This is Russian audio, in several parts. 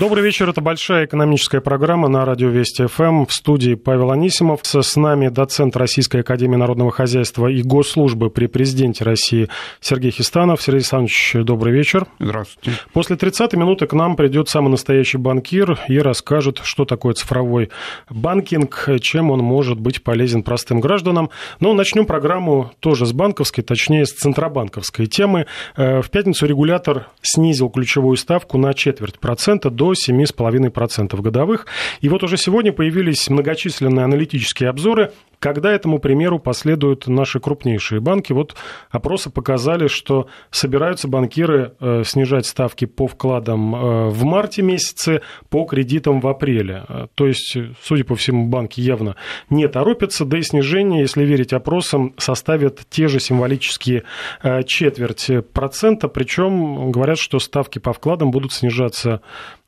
Добрый вечер. Это большая экономическая программа на радио Вести ФМ. В студии Павел Анисимов. С нами доцент Российской Академии Народного Хозяйства и Госслужбы при Президенте России Сергей Хистанов. Сергей Александрович, добрый вечер. Здравствуйте. После 30 минуты к нам придет самый настоящий банкир и расскажет, что такое цифровой банкинг, чем он может быть полезен простым гражданам. Но начнем программу тоже с банковской, точнее с центробанковской темы. Э, в пятницу регулятор снизил ключевую ставку на четверть процента до 7,5% годовых. И вот уже сегодня появились многочисленные аналитические обзоры, когда этому примеру последуют наши крупнейшие банки. Вот опросы показали, что собираются банкиры э, снижать ставки по вкладам э, в марте месяце, по кредитам в апреле. Э, то есть, судя по всему, банки явно не торопятся, да и снижение, если верить опросам, составит те же символические четверть процента, причем говорят, что ставки по вкладам будут снижаться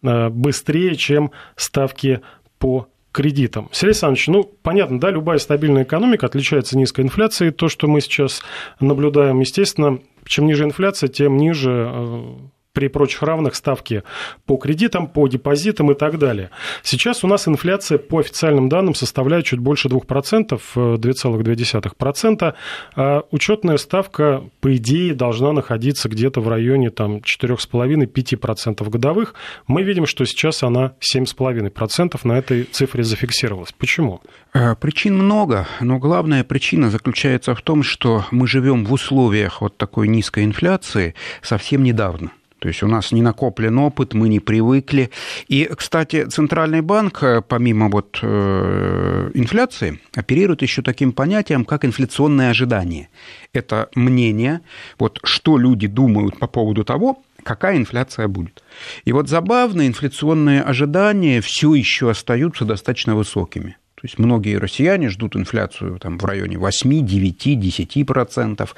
быстрее, чем ставки по кредитам. Сергей Александрович, ну, понятно, да, любая стабильная экономика отличается низкой инфляцией. То, что мы сейчас наблюдаем, естественно, чем ниже инфляция, тем ниже э, при прочих равных ставки по кредитам, по депозитам и так далее. Сейчас у нас инфляция по официальным данным составляет чуть больше 2%, 2,2%, э, а учетная ставка, по идее, должна находиться где-то в районе там, 4,5-5% годовых. Мы видим, что сейчас она 7,5% на этой цифре зафиксировалась. Почему? Э, причин много, но главная причина заключается в том, что мы живем в условиях вот такой низкой инфляции совсем недавно. То есть у нас не накоплен опыт, мы не привыкли. И, кстати, Центральный банк, э, помимо вот э, инфляции, оперирует еще таким понятием, как инфляционное ожидание. Это мнение, вот что люди думают по поводу того, какая инфляция будет. И вот забавно, инфляционные ожидания все еще остаются достаточно высокими. То есть многие россияне ждут инфляцию там, в районе 8, 9, 10%.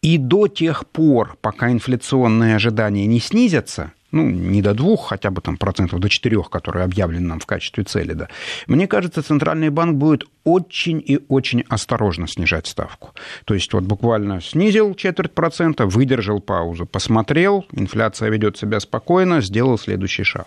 И до тех пор, пока инфляционные ожидания не снизятся, ну, не до двух, хотя бы там процентов до четырех, которые объявлены нам в качестве цели, да, мне кажется, Центральный банк будет очень и очень осторожно снижать ставку. То есть вот буквально снизил четверть процента, выдержал паузу, посмотрел, инфляция ведет себя спокойно, сделал следующий шаг.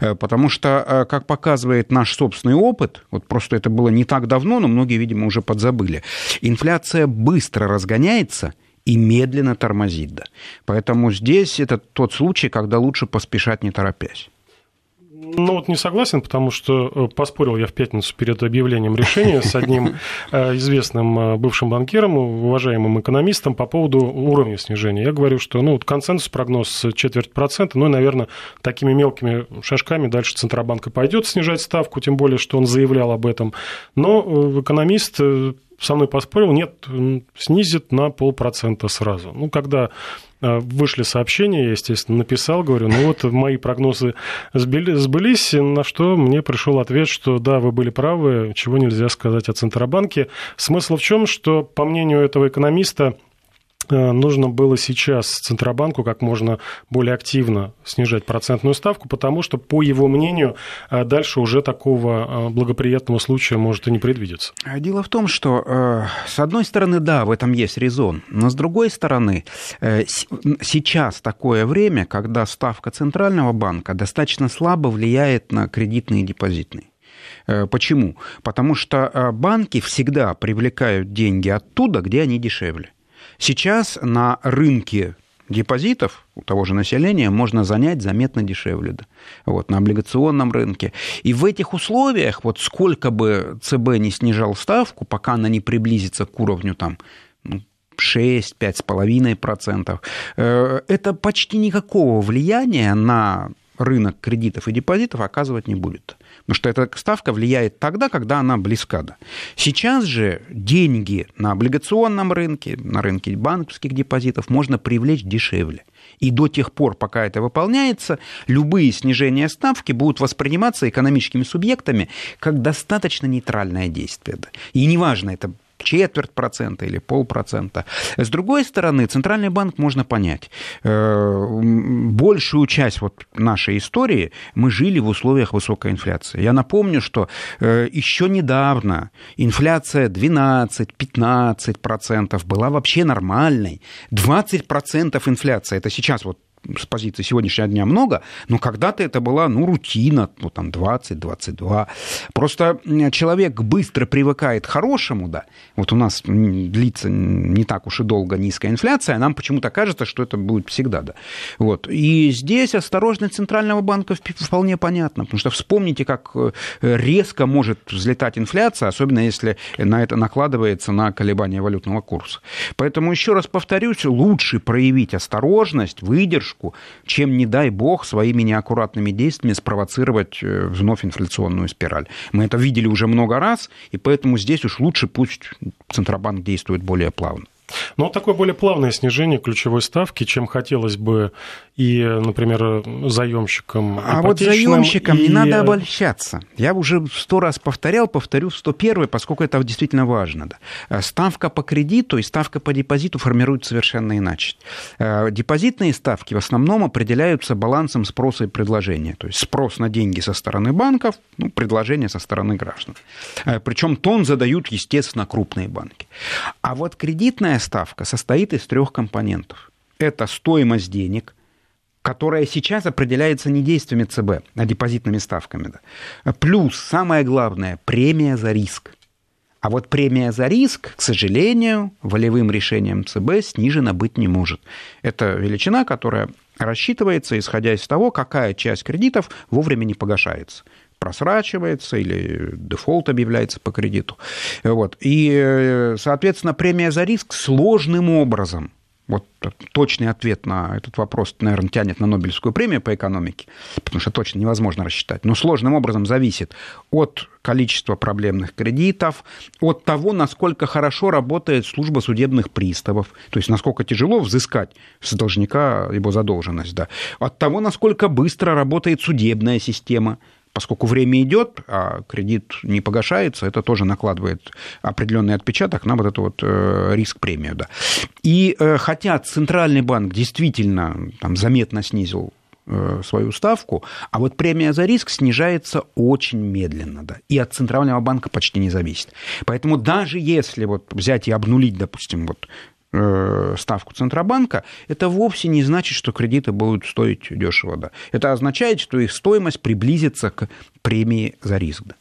Э, потому что, э, как показывает наш собственный опыт, вот просто это было не так давно, но многие, видимо, уже подзабыли, инфляция быстро разгоняется, и медленно тормозит. Да. Поэтому здесь это тот случай, когда лучше поспешать не торопясь. Ну вот не согласен, потому что э, поспорил я в пятницу перед объявлением решения с одним э, известным э, бывшим банкиром, уважаемым экономистом по поводу уровня снижения. Я говорю, что ну, вот консенсус, прогноз четверть процента, ну и, наверное, такими мелкими шажками дальше Центробанк и пойдет снижать ставку, тем более, что он заявлял об этом. Но экономист со мной поспорил, нет, снизит на полпроцента сразу. Ну, когда э, вышли сообщения, я, естественно, написал, говорю, ну вот мои прогнозы сбылись, на что мне пришел ответ, что да, вы были правы, чего нельзя сказать о Центробанке. Смысл в чем, что, по мнению этого экономиста, нужно было сейчас Центробанку как можно более активно снижать процентную ставку, потому что, по его мнению, э, дальше уже такого э, благоприятного случая может и не предвидеться. Дело в том, что, с одной стороны, да, в этом есть резон, но с другой стороны, сейчас такое время, когда ставка Центрального банка достаточно слабо влияет на кредитные и депозитные. Почему? Потому что банки всегда привлекают деньги оттуда, где они дешевле. Сейчас на рынке депозитов у того же населения можно занять заметно дешевле да, вот, на облигационном рынке. И в этих условиях, вот сколько бы ЦБ не снижал ставку, пока она не приблизится к уровню там, 6-5,5%, э, это почти никакого влияния на рынок кредитов и депозитов оказывать не будет. Потому что эта ставка влияет тогда, когда она близка. Да. Сейчас же деньги на облигационном рынке, на рынке банковских депозитов можно привлечь дешевле. И до тех пор, пока это выполняется, любые снижения ставки будут восприниматься экономическими субъектами как достаточно нейтральное действие. И неважно, это четверть процента или полпроцента. С другой стороны, Центральный банк можно понять. Э, большую часть вот нашей истории мы жили в условиях высокой инфляции. Я напомню, что э, еще недавно инфляция 12-15% была вообще нормальной. 20% инфляция, это сейчас вот с позиции сегодняшнего дня много, но когда-то это была, ну, рутина, ну, там, 20, 22. Просто человек быстро привыкает к хорошему, да. Вот у нас длится не так уж и долго низкая инфляция, а нам почему-то кажется, что это будет всегда, да. Вот. И здесь осторожность Центрального банка вполне понятна, потому что вспомните, как э, резко может взлетать инфляция, особенно если на это накладывается на колебания валютного курса. Поэтому еще раз повторюсь, лучше проявить осторожность, выдержку, чем, не дай бог, своими неаккуратными действиями спровоцировать э, вновь инфляционную спираль. Мы это видели уже много раз, и поэтому здесь уж лучше пусть Центробанк действует более плавно. Но такое более плавное снижение ключевой ставки, чем хотелось бы и, например, заемщикам. А вот заемщикам и... не надо обольщаться. Я уже сто раз повторял, повторю в 101 поскольку это действительно важно. Да. Э, ставка по кредиту и ставка по депозиту формируют совершенно иначе. Э, депозитные ставки в основном определяются балансом спроса и предложения. То есть спрос на деньги со стороны банков, ну, предложение со стороны граждан. Э, Причем тон задают, естественно, крупные банки. А вот кредитная ставка состоит из трех компонентов. Это стоимость денег – которая сейчас определяется не действиями ЦБ, а депозитными ставками. Да. Плюс, самое главное, премия за риск. А вот премия за риск, к сожалению, волевым решением ЦБ снижена быть не может. Это величина, которая рассчитывается, исходя из того, какая часть кредитов вовремя не погашается просрачивается или дефолт объявляется по кредиту. Вот. И, соответственно, премия за риск сложным образом – вот точный ответ на этот вопрос, наверное, тянет на Нобелевскую премию по экономике, потому что точно невозможно рассчитать. Но сложным образом зависит от количества проблемных кредитов, от того, насколько хорошо работает служба судебных приставов, то есть насколько тяжело взыскать с должника его задолженность, да, от того, насколько быстро работает судебная система, поскольку время идет, а кредит не погашается, это тоже накладывает определенный отпечаток на вот эту вот э, риск-премию. Да. И э, хотя Центральный банк действительно там, заметно снизил э, свою ставку, а вот премия за риск снижается очень медленно, да, и от Центрального банка почти не зависит. Поэтому даже если вот взять и обнулить, допустим, вот ставку Центробанка, это вовсе не значит, что кредиты будут стоить дешево. Да. Это означает, что их стоимость приблизится к премии за риск. Да.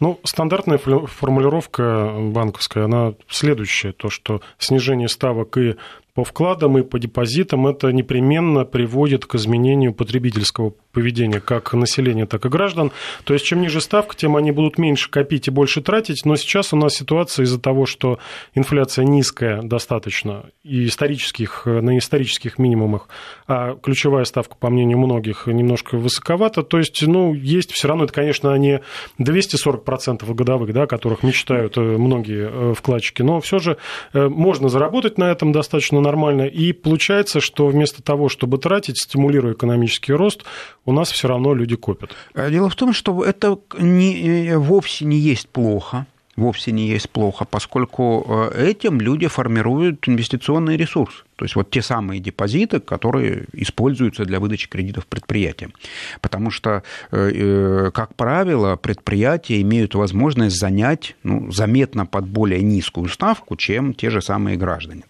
Ну, стандартная формулировка банковская, она следующая, то, что снижение ставок и по вкладам и по депозитам это непременно приводит к изменению потребительского поведения как населения, так и граждан. То есть, чем ниже ставка, тем они будут меньше копить и больше тратить. Но сейчас у нас ситуация из-за того, что инфляция низкая достаточно и исторических, на исторических минимумах, а ключевая ставка, по мнению многих, немножко высоковата. То есть, ну, есть все равно, это, конечно, не 240% годовых, да, о которых мечтают э, многие э, вкладчики, но все же э, можно заработать на этом достаточно нормально. И получается, что вместо того, чтобы тратить, стимулируя экономический рост, у нас все равно люди копят. Дело в том, что это не, вовсе не есть плохо вовсе не есть плохо, поскольку э, этим люди формируют инвестиционный ресурс. То есть вот те самые депозиты, которые используются для выдачи кредитов предприятиям. Потому что, э, э, как правило, предприятия имеют возможность занять ну, заметно под более низкую ставку, чем те же самые граждане.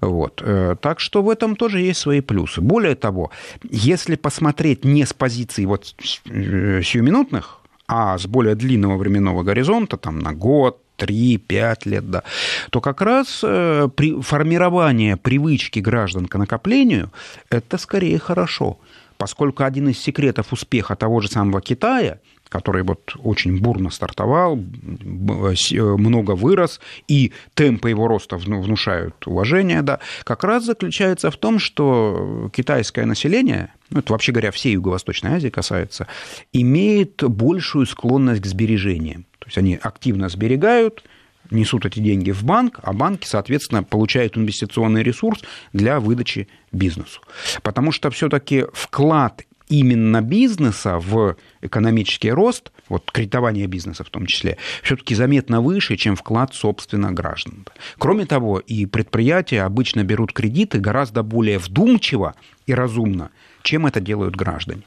Вот. Так что в этом тоже есть свои плюсы. Более того, если посмотреть не с позиции вот сиюминутных а с более длинного временного горизонта, там на год, 3-5 лет, да, то как раз э, при формирование привычки граждан к накоплению это скорее хорошо, поскольку один из секретов успеха того же самого Китая – который вот очень бурно стартовал, много вырос, и темпы его роста внушают уважение, да, как раз заключается в том, что китайское население, ну, это вообще говоря, всей Юго-Восточной Азии касается, имеет большую склонность к сбережениям. То есть они активно сберегают, несут эти деньги в банк, а банки, соответственно, получают инвестиционный ресурс для выдачи бизнесу. Потому что все-таки вклад именно бизнеса в экономический рост, вот кредитование бизнеса в том числе, все-таки заметно выше, чем вклад, собственно, граждан. Кроме того, и предприятия обычно берут кредиты гораздо более вдумчиво и разумно, чем это делают граждане.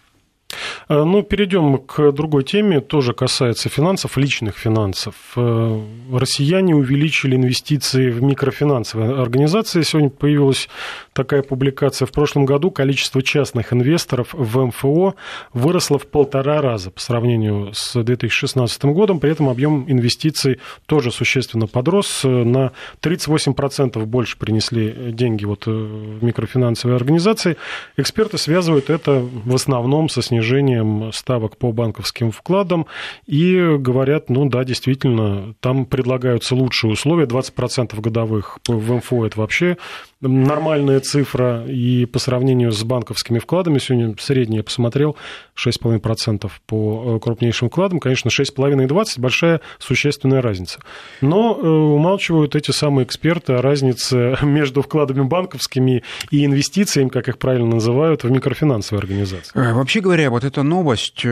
Э, ну, перейдем к другой теме, тоже касается финансов, личных финансов. Э, россияне увеличили инвестиции в микрофинансовые организации. Сегодня появилась такая публикация. В прошлом году количество частных инвесторов в МФО выросло в полтора раза по сравнению с 2016 годом. При этом объем инвестиций тоже существенно подрос. На 38% больше принесли деньги вот в микрофинансовые организации. Эксперты связывают это в основном со снижением ставок по банковским вкладам. И говорят, ну да, действительно, там предлагаются лучшие условия, 20% годовых в МФО это вообще нормальная цифра, и по сравнению с банковскими вкладами, сегодня средний я посмотрел, 6,5% по э, крупнейшим вкладам, конечно, 6,5 и 20 большая существенная разница. Но э, умалчивают эти самые эксперты о разнице между вкладами банковскими и инвестициями, как их правильно называют, в микрофинансовые организации. Э, вообще говоря, вот эта новость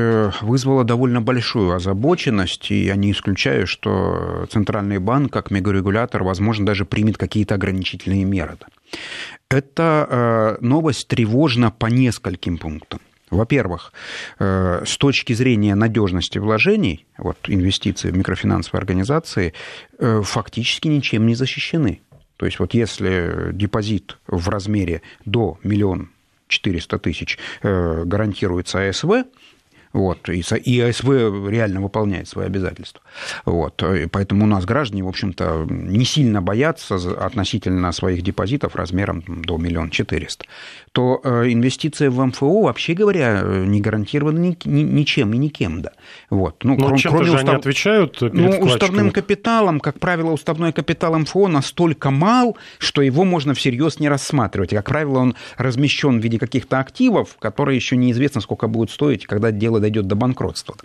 вызвала довольно большую озабоченность, и я не исключаю, что Центральный банк, как мегарегулятор, возможно, даже примет какие-то ограничительные меры. Эта новость тревожна по нескольким пунктам. Во-первых, э, с точки зрения надежности вложений, вот инвестиции в микрофинансовые организации э, фактически ничем не защищены. То есть вот если депозит в размере до миллиона 400 тысяч э, гарантируется АСВ, вот, и, и АСВ реально выполняет свои обязательства. Вот, и поэтому у нас граждане, в общем-то, не сильно боятся относительно своих депозитов размером до миллиона четыреста то э, инвестиция в МФО, вообще говоря, не гарантирована ни, ни, ничем и никем. Да. Вот. Ну, Но чем-то же устав... они отвечают перед Ну, уставным капиталом, как правило, уставной капитал МФО настолько мал, что его можно всерьез не рассматривать. И, как правило, он размещен в виде каких-то активов, которые еще неизвестно, сколько будут стоить, когда дело дойдет до банкротства.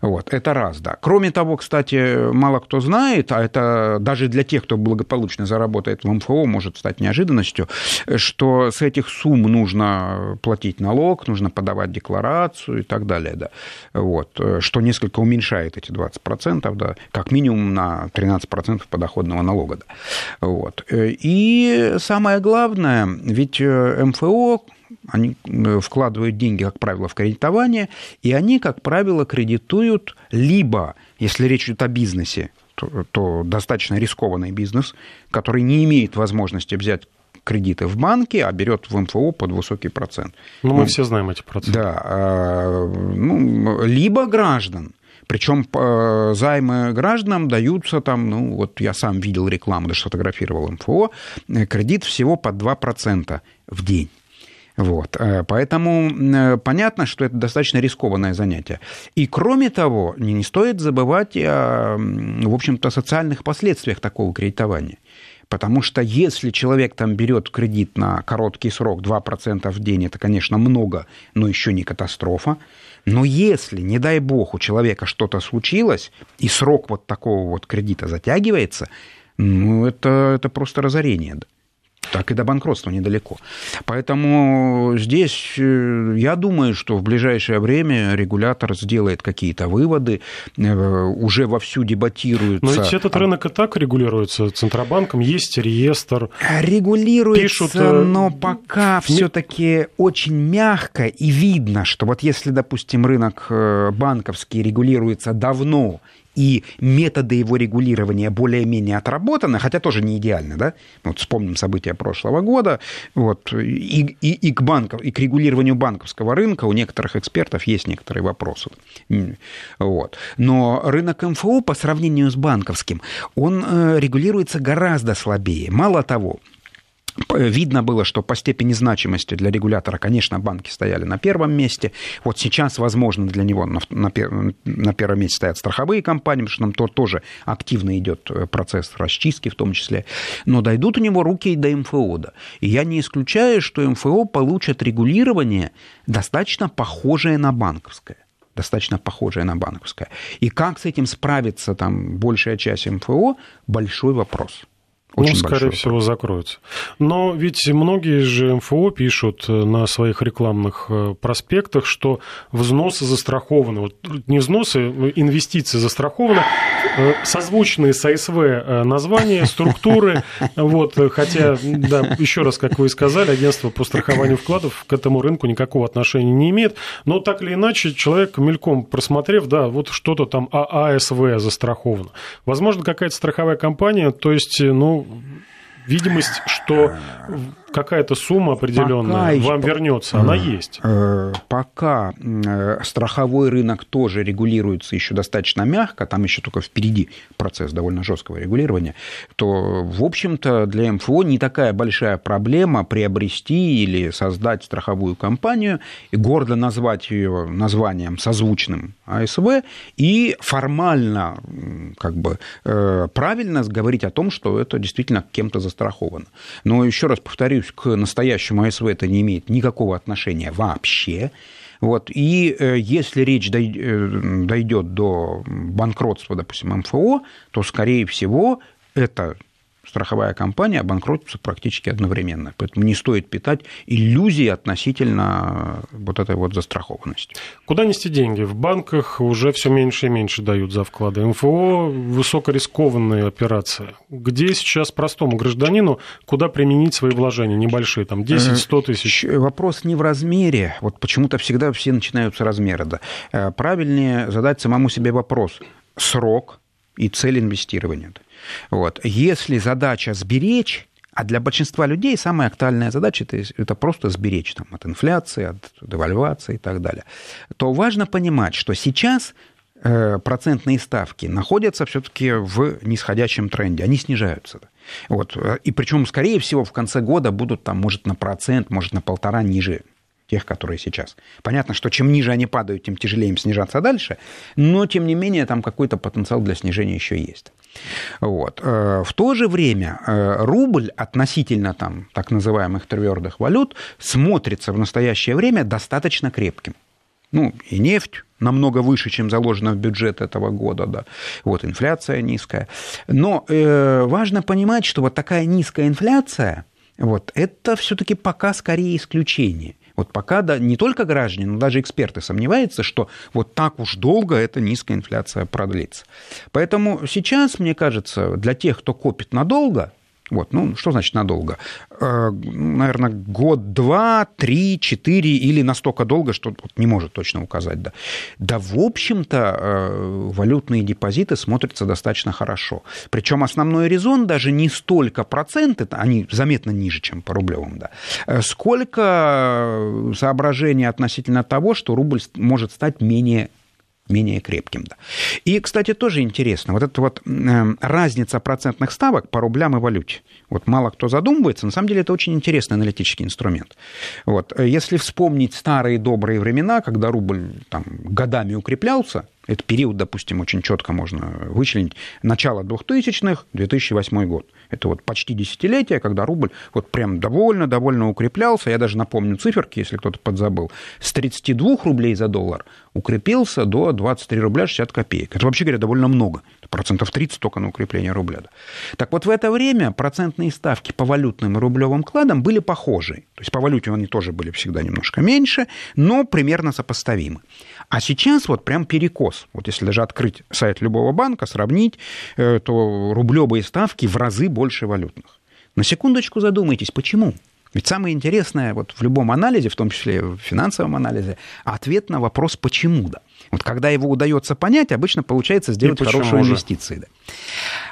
Вот. Это раз, да. Кроме того, кстати, мало кто знает, а это даже для тех, кто благополучно заработает в МФО, может стать неожиданностью, что с этих сумм нужно платить налог, нужно подавать декларацию и так далее, да. Вот, что несколько уменьшает эти 20%, да, как минимум на 13% подоходного налога, да. Вот. И самое главное, ведь э, МФО они э, вкладывают деньги, как правило, в кредитование, и они, как правило, кредитуют либо, если речь идет о бизнесе, то, то достаточно рискованный бизнес, который не имеет возможности взять кредиты в банке, а берет в МФО под высокий процент. Ну, мы ну, все знаем эти проценты. Да. А, ну, либо граждан. Причем э, займы гражданам даются там, ну вот я сам видел рекламу, даже сфотографировал МФО, э, кредит всего под 2% в день. Вот. Э, поэтому понятно, что это достаточно рискованное занятие. И кроме того, не стоит забывать о, в общем-то, социальных последствиях такого кредитования. Потому что если человек там берет кредит на короткий срок 2% в день, это, конечно, много, но еще не катастрофа. Но если, не дай бог, у человека что-то случилось, и срок вот такого вот кредита затягивается, ну, это, это просто разорение. Так и до банкротства недалеко. Поэтому здесь э, я думаю, что в ближайшее время регулятор сделает какие-то выводы, э, уже вовсю дебатируется. Но ведь этот рынок и так регулируется Центробанком, есть реестр. Регулируется, Пишут, э, но пока все-таки очень мягко и видно, что вот если, допустим, рынок банковский регулируется давно и методы его регулирования более-менее отработаны, хотя тоже не идеально, да? Вот вспомним события прошлого года, вот, и, и, и, к банков, и к регулированию банковского рынка у некоторых экспертов есть некоторые вопросы. Вот. Но рынок МФО по сравнению с банковским, он э, регулируется гораздо слабее. Мало того, Видно было, что по степени значимости для регулятора, конечно, банки стояли на первом месте. Вот сейчас, возможно, для него на, на, на первом месте стоят страховые компании, потому что там то, тоже активно идет э, процесс расчистки в том числе. Но дойдут у него руки и до МФО. Да. И я не исключаю, что МФО получат регулирование достаточно похожее на банковское достаточно похожее на банковское. И как с этим справится там большая часть МФО, большой вопрос. Очень ну, скорее всего, закроются. Но ведь многие же МФО пишут э, на своих рекламных э, проспектах, что взносы застрахованы. Вот не взносы, инвестиции застрахованы. Э, созвучные с АСВ названия, структуры. Вот, хотя, да, еще раз, как вы и сказали, агентство по страхованию вкладов к этому рынку никакого отношения не имеет. Но так или иначе, человек мельком просмотрев, да, вот что-то там ААСВ застраховано. Возможно, какая-то страховая компания, то есть, ну, видимость, что какая-то сумма определенная пока, вам вернется, она есть. Э, пока э, страховой рынок тоже регулируется еще достаточно мягко, там еще только впереди процесс довольно жесткого регулирования, то, в общем-то, для МФО не такая большая проблема приобрести или создать страховую компанию и гордо назвать ее названием созвучным АСВ и формально как бы э, правильно говорить о том, что это действительно кем-то застраховано. Но еще раз повторюсь, к настоящему АСВ это не имеет никакого отношения вообще. Вот. И э, если речь э, дойдет до банкротства, допустим, МФО, то, скорее всего, это страховая компания обанкротится практически одновременно. Поэтому не стоит питать иллюзии относительно вот этой вот застрахованности. Куда нести деньги? В банках уже все меньше и меньше дают за вклады. МФО – высокорискованные операции. Где сейчас простому гражданину, куда применить свои вложения небольшие, там 10-100 э, тысяч? Вопрос не в размере. Вот почему-то всегда все начинают с размера. Да. Э, правильнее задать самому себе вопрос. Срок и цель инвестирования. Вот. Если задача сберечь, а для большинства людей самая актуальная задача это, это просто сберечь там, от инфляции, от девальвации и так далее, то важно понимать, что сейчас э, процентные ставки находятся все-таки в нисходящем тренде, они снижаются. Вот. И причем, скорее всего, в конце года будут там, может, на процент, может, на полтора ниже тех, которые сейчас. Понятно, что чем ниже они падают, тем тяжелее им снижаться дальше, но, тем не менее, там какой-то потенциал для снижения еще есть. Вот. Э, в то же время э, рубль относительно там, так называемых твердых валют смотрится в настоящее время достаточно крепким. Ну, и нефть намного выше, чем заложено в бюджет этого года, да. Вот инфляция низкая. Но э, важно понимать, что вот такая низкая инфляция, вот, это все-таки пока скорее исключение. Вот пока да, не только граждане, но даже эксперты сомневаются, что вот так уж долго эта низкая инфляция продлится. Поэтому сейчас, мне кажется, для тех, кто копит надолго, вот, ну, что значит надолго? Э, наверное, год, два, три, четыре или настолько долго, что не может точно указать, да. Да, в общем-то, э, валютные депозиты смотрятся достаточно хорошо. Причем основной резон даже не столько проценты, они заметно ниже, чем по рублевым, да, э, сколько соображений относительно того, что рубль может стать менее менее крепким. Да. И, кстати, тоже интересно, вот эта вот э, разница процентных ставок по рублям и валюте. Вот мало кто задумывается, на самом деле это очень интересный аналитический инструмент. Вот. Если вспомнить старые добрые времена, когда рубль там, годами укреплялся, этот период, допустим, очень четко можно вычленить. Начало 2000-х, 2008 год. Это вот почти десятилетие, когда рубль вот прям довольно-довольно укреплялся. Я даже напомню циферки, если кто-то подзабыл. С 32 рублей за доллар укрепился до 23 рубля 60 копеек. Это, вообще говоря, довольно много. Это процентов 30 только на укрепление рубля. Так вот, в это время процентные ставки по валютным и рублевым кладам были похожи. То есть по валюте они тоже были всегда немножко меньше, но примерно сопоставимы. А сейчас вот прям перекос. Вот если даже открыть сайт любого банка, сравнить, э, то рублевые ставки в разы больше валютных. На секундочку задумайтесь, почему? Ведь самое интересное вот в любом анализе, в том числе в финансовом анализе, ответ на вопрос «почему?». Да. Вот когда его удается понять, обычно получается сделать хорошую инвестицию. Да.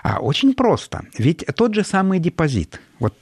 А очень просто. Ведь тот же самый депозит. Вот,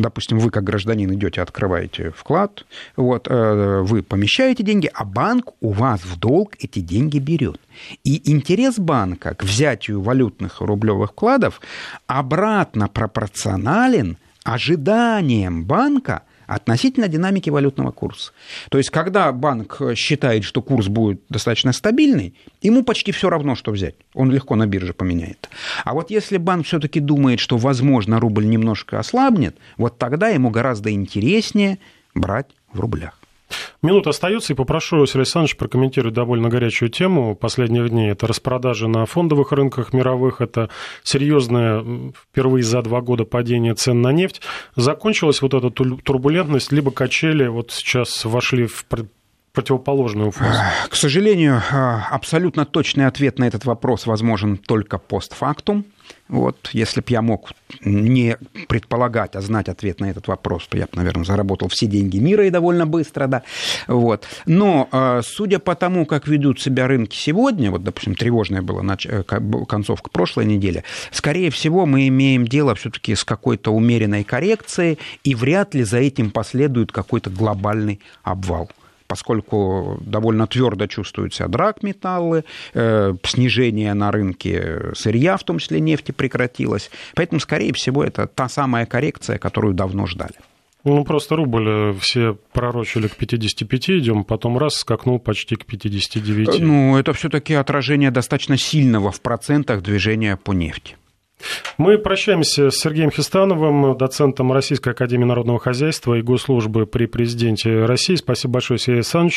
допустим, вы как гражданин идете, открываете вклад, вот, э, вы помещаете деньги, а банк у вас в долг эти деньги берет. И интерес банка к взятию валютных рублевых вкладов обратно пропорционален ожиданиям банка относительно динамики валютного курса. То есть, когда банк считает, что курс будет достаточно стабильный, ему почти все равно, что взять. Он легко на бирже поменяет. А вот если банк все-таки думает, что, возможно, рубль немножко ослабнет, вот тогда ему гораздо интереснее брать в рублях. Минута остается, и попрошу Сергея Александровича прокомментировать довольно горячую тему последних дней. Это распродажи на фондовых рынках мировых, это серьезное впервые за два года падение цен на нефть. Закончилась вот эта турбулентность, либо качели вот сейчас вошли в противоположную фазу? К сожалению, а, абсолютно точный ответ на этот вопрос возможен только постфактум. Вот, если бы я мог не предполагать, а знать ответ на этот вопрос, то я бы, наверное, заработал все деньги мира и довольно быстро, да. Вот. Но, а, судя по тому, как ведут себя рынки сегодня, вот, допустим, тревожная была нач... Э, концовка прошлой недели, скорее всего, мы имеем дело все-таки с какой-то умеренной коррекцией, и вряд ли за этим последует какой-то глобальный обвал поскольку довольно твердо чувствуют себя драгметаллы, э, снижение на рынке сырья, в том числе нефти, прекратилось. Поэтому, скорее всего, это та самая коррекция, которую давно ждали. Ну, просто рубль э, все пророчили к 55 идем, потом раз скакнул почти к 59. Ну, это все-таки отражение достаточно сильного в процентах движения по нефти. Мы прощаемся с Сергеем Хистановым, доцентом Российской Академии Народного Хозяйства и Госслужбы при Президенте России. Спасибо большое, Сергей Александрович.